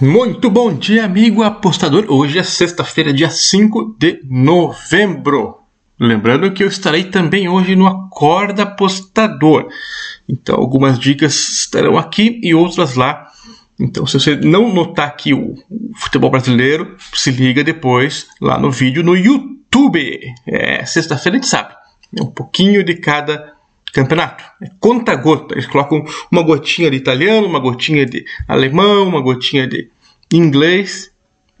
Muito bom dia, amigo apostador. Hoje é sexta-feira, dia 5 de novembro. Lembrando que eu estarei também hoje no Acorda Apostador. Então, algumas dicas estarão aqui e outras lá. Então, se você não notar aqui o, futebol brasileiro, se liga depois lá no vídeo no YouTube. É, sexta-feira a gente sabe. É um pouquinho de cada campeonato. É conta gota. Eles colocam uma gotinha de italiano, uma gotinha de alemão, uma gotinha de inglês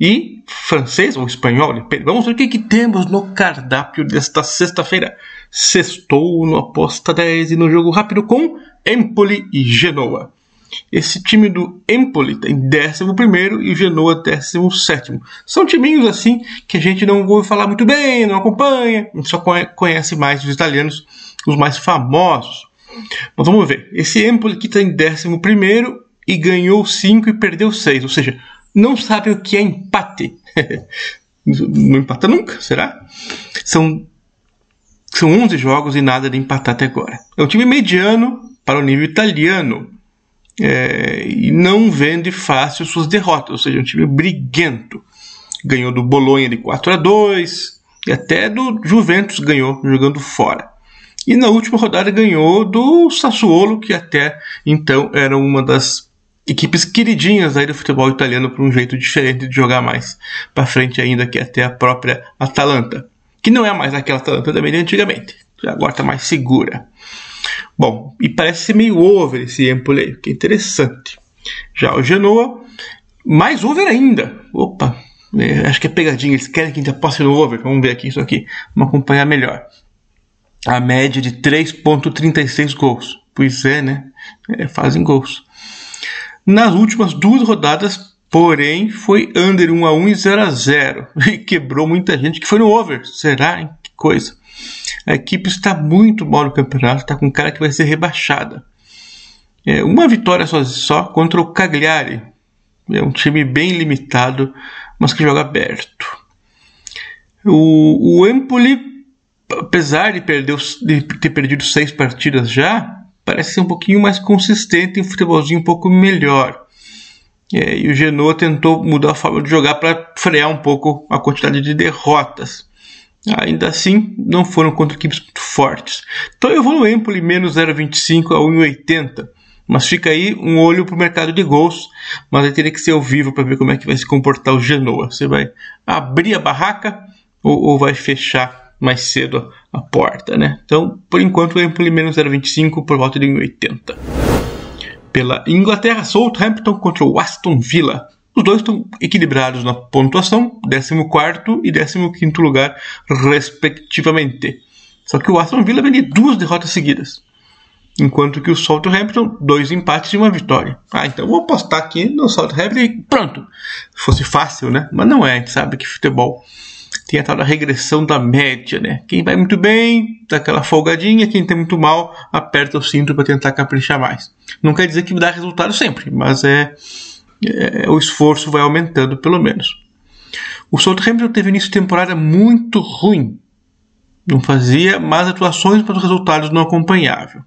e francês ou espanhol. Vamos ver o que, que temos no cardápio desta sexta-feira. Sextou no Aposta 10 e no jogo rápido com Empoli e Genoa. Esse time do Empoli tem 11 e o Genoa 17. São timinhos assim que a gente não ouve falar muito bem, não acompanha, a gente só conhece mais os italianos, os mais famosos. Mas vamos ver. Esse Empoli que está em 11 e ganhou 5 e perdeu 6, ou seja, não sabe o que é empate. não empata nunca, será? São, são 11 jogos e nada de empatar até agora. É um time mediano para o nível italiano. É, e não vende fácil suas derrotas, ou seja, um time briguento. Ganhou do Bolonha de 4 a 2 e até do Juventus ganhou jogando fora. E na última rodada ganhou do Sassuolo, que até então era uma das equipes queridinhas aí do futebol italiano por um jeito diferente de jogar mais para frente ainda que até a própria Atalanta, que não é mais aquela Atalanta de antigamente, agora está mais segura. Bom, e parece ser meio over esse Empoli aí, que é interessante. Já o Genoa, mais over ainda. Opa, é, acho que é pegadinha, eles querem que a gente aposte no over. Vamos ver aqui isso aqui, vamos acompanhar melhor. A média de 3.36 gols. Pois é, né? É, fazem gols. Nas últimas duas rodadas, porém, foi under 1 a 1 e 0 a 0 e quebrou muita gente que foi no over. Será? Que coisa. A equipe está muito mal no campeonato, está com cara que vai ser rebaixada. É, uma vitória só, só contra o Cagliari. É um time bem limitado, mas que joga aberto. O, o Empoli, apesar de, perder, de ter perdido seis partidas já, parece ser um pouquinho mais consistente, um futebolzinho um pouco melhor. É, e o Genoa tentou mudar a forma de jogar para frear um pouco a quantidade de derrotas. Ainda assim, não foram contra equipes muito fortes. Então eu vou no Empoli menos 0,25 a 1,80. Mas fica aí um olho para o mercado de gols. Mas aí teria que ser ao vivo para ver como é que vai se comportar o Genoa. Você vai abrir a barraca ou, ou vai fechar mais cedo a porta, né? Então, por enquanto, o Empoli menos 0,25 por volta de 1,80. Pela Inglaterra, Southampton contra o Aston Villa. Os dois estão equilibrados na pontuação, 14 e 15 lugar, respectivamente. Só que o Aston Villa vem de duas derrotas seguidas. Enquanto que o Southampton, dois empates e uma vitória. Ah, então vou apostar aqui no Southampton e pronto. Se fosse fácil, né? Mas não é, a gente sabe que futebol tem a tal da regressão da média, né? Quem vai muito bem, dá aquela folgadinha, quem tem muito mal, aperta o cinto para tentar caprichar mais. Não quer dizer que dá resultado sempre, mas é, é o esforço vai aumentando pelo menos. O Southampton teve início de temporada muito ruim. Não fazia más atuações, mas os resultados não acompanhavam.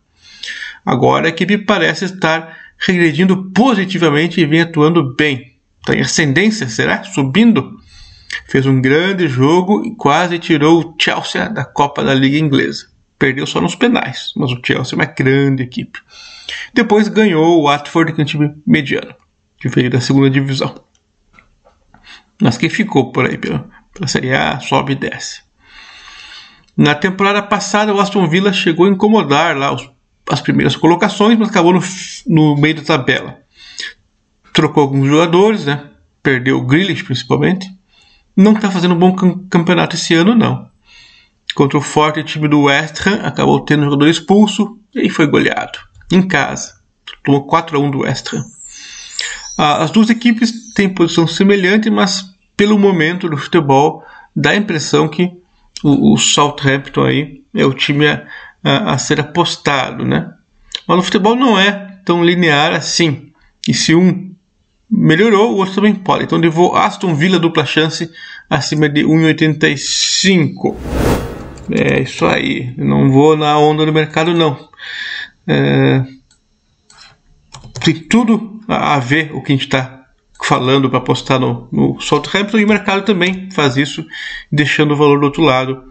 Agora a equipe parece estar regredindo positivamente e vem atuando bem. Tem ascendência, será? Subindo? Fez um grande jogo e quase tirou o Chelsea da Copa da Liga Inglesa. Perdeu só nos penais, mas o Chelsea é uma grande equipe. Depois ganhou o Watford, que é um time mediano, que veio da segunda divisão. Mas quem ficou por aí pela, pela Série A sobe e desce. Na temporada passada, o Aston Villa chegou a incomodar lá os, as primeiras colocações, mas acabou no, no meio da tabela. Trocou alguns jogadores, né? Perdeu o Grealish principalmente não está fazendo um bom campeonato esse ano, não. Contra o forte time do West Ham, acabou tendo um jogador expulso e foi goleado. Em casa. Tomou 4 a 1 do West Ham. As duas equipes têm posição semelhante, mas pelo momento do futebol dá a impressão que o, o Southampton aí é o time a, a, ser apostado, né? Mas no futebol não é tão linear assim. E se um melhorou, o outro também pode. Então levou Aston Villa dupla chance acima de 1,85. É isso aí. não vou na onda do mercado, não. É... tem tudo a ver o que a gente está falando para postar no, no Southampton e o mercado também faz isso, deixando o valor do outro lado,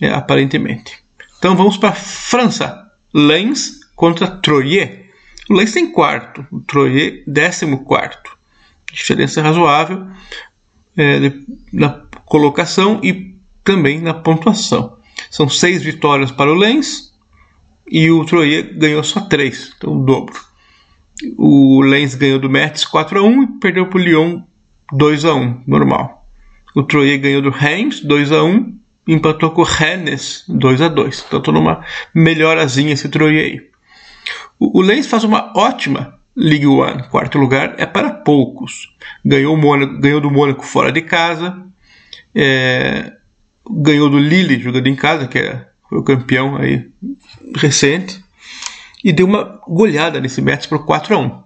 é, aparentemente. Então vamos para França. Lens contra Troyes. O Lens tem quarto, o Troyes décimo quarto. Diferença razoável é, na colocação e também na pontuação. São seis vitórias para o Lens e o Troyes ganhou só três, então o dobro. O Lens ganhou do Metz 4 a 1 e perdeu para o Lyon 2 a 1 normal. O Troyes ganhou do Reims 2 a 1 e empatou com o Rennes 2 a 2 Então estou numa melhorazinha esse Troyes aí. O, o Lens faz uma ótima Ligue 1, quarto lugar, é para poucos. Ganhou, ganhou do Mônaco fora de casa, é, ganhou do Lille jogando em casa, que é, foi o campeão aí recente e deu uma goleada nesse Mets por 4 a 1.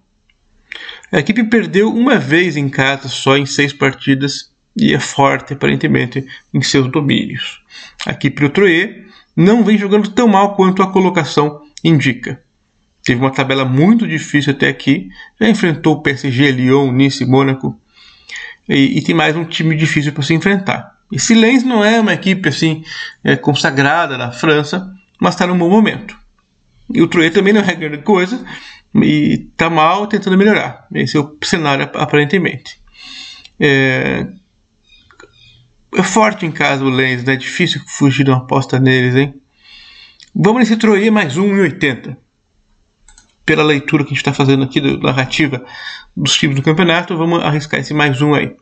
A equipe perdeu uma vez em casa só em seis partidas e é forte aparentemente em seus domínios. A equipe do Troyes não vem jogando tão mal quanto a colocação indica. Teve uma tabela muito difícil até aqui, já enfrentou o PSG, Lyon, Nice, Mônaco e, e tem mais um time difícil para se enfrentar. Esse Lens não é uma equipe assim é, consagrada na França, mas está num bom momento. E o Troyes também não é grande coisa e está mal tentando melhorar. Esse é o cenário aparentemente. É, é forte em casa o Lens, né? É difícil fugir de uma aposta neles, hein? Vamos nesse Troyes mais 1,80. Pela leitura que a gente está fazendo aqui da narrativa dos times do campeonato, vamos arriscar esse mais um aí.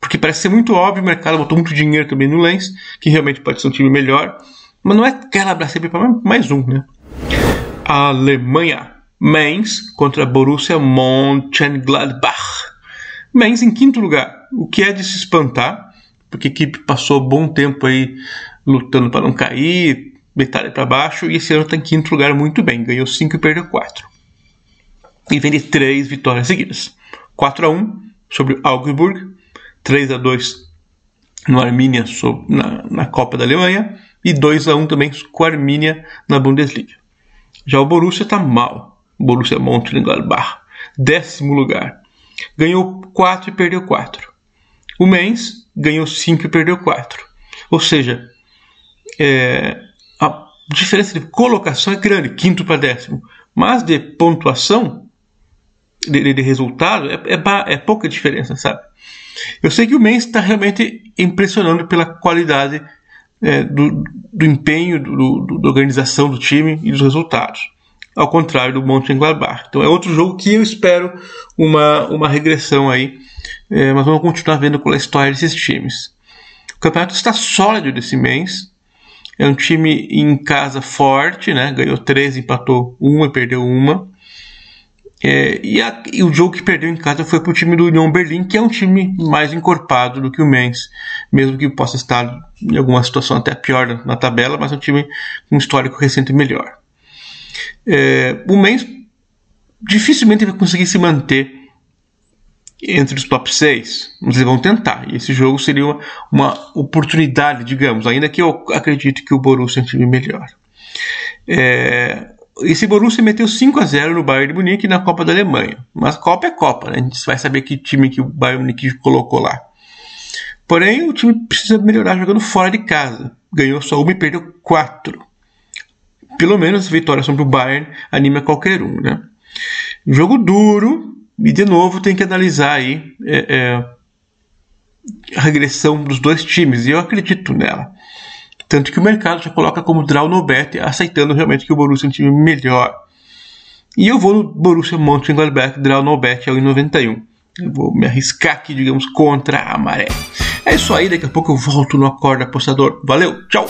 Porque parece ser muito óbvio, o mercado botou muito dinheiro também no Lens, que realmente pode ser um time melhor, mas não é aquela sempre para mais um, né? Alemanha. Mainz contra Borussia Mönchengladbach. Mainz em quinto lugar, o que é de se espantar, porque a equipe passou bom tempo aí lutando para não cair, metade para baixo, e esse ano está em quinto lugar muito bem, ganhou 5 e perdeu 4. E vem de 3 vitórias seguidas. 4 a 1 sobre Augsburg, 3 a 2 no Arminia na, na Copa da Alemanha e 2 a 1 também com a Arminia na Bundesliga. Já o Borussia está mal. Borussia Mönchengladbach, décimo lugar. Ganhou 4 e perdeu 4. O Mainz ganhou 5 e perdeu 4. Ou seja, é, a diferença de colocação é grande, quinto para décimo. Mas de pontuação, de, de resultado, é, é, é, pouca diferença, sabe? Eu sei que o Mainz está realmente impressionando pela qualidade é, do, do, empenho, do, do, da organização do time e dos resultados. Ao contrário do Mönchengladbach. Então é outro jogo que eu espero uma, uma regressão aí, é, mas vamos continuar vendo qual é a história desses times. O campeonato está sólido desse mês. É um time em casa forte, né? Ganhou 13, empatou uma e perdeu uma. É, e, a, e, o jogo que perdeu em casa foi para o time do União Berlim, que é um time mais encorpado do que o Mainz, mesmo que possa estar em alguma situação até pior na, tabela, mas é um time com um histórico recente melhor. É, o Mainz dificilmente vai conseguir se manter entre os top 6, mas eles vão tentar, e esse jogo seria uma, uma oportunidade, digamos, ainda que eu acredite que o Borussia é um time melhor. É, esse Borussia meteu 5 a 0 no Bayern de Munique na Copa da Alemanha. Mas Copa é Copa, né? A gente vai saber que time que o Bayern de Munique colocou lá. Porém, o time precisa melhorar jogando fora de casa. Ganhou só uma e perdeu quatro. Pelo menos a vitória sobre o Bayern anima qualquer um, né? Jogo duro, e de novo tem que analisar aí é, é, a regressão dos dois times, e eu acredito nela. Tanto que o mercado já coloca como draw no bet, aceitando realmente que o Borussia é um time melhor. E eu vou no Borussia Mönchengladbach draw no bet ao 91. Eu vou me arriscar aqui, digamos, contra a maré. É isso aí, daqui a pouco eu volto no Acorda Apostador. Valeu, tchau!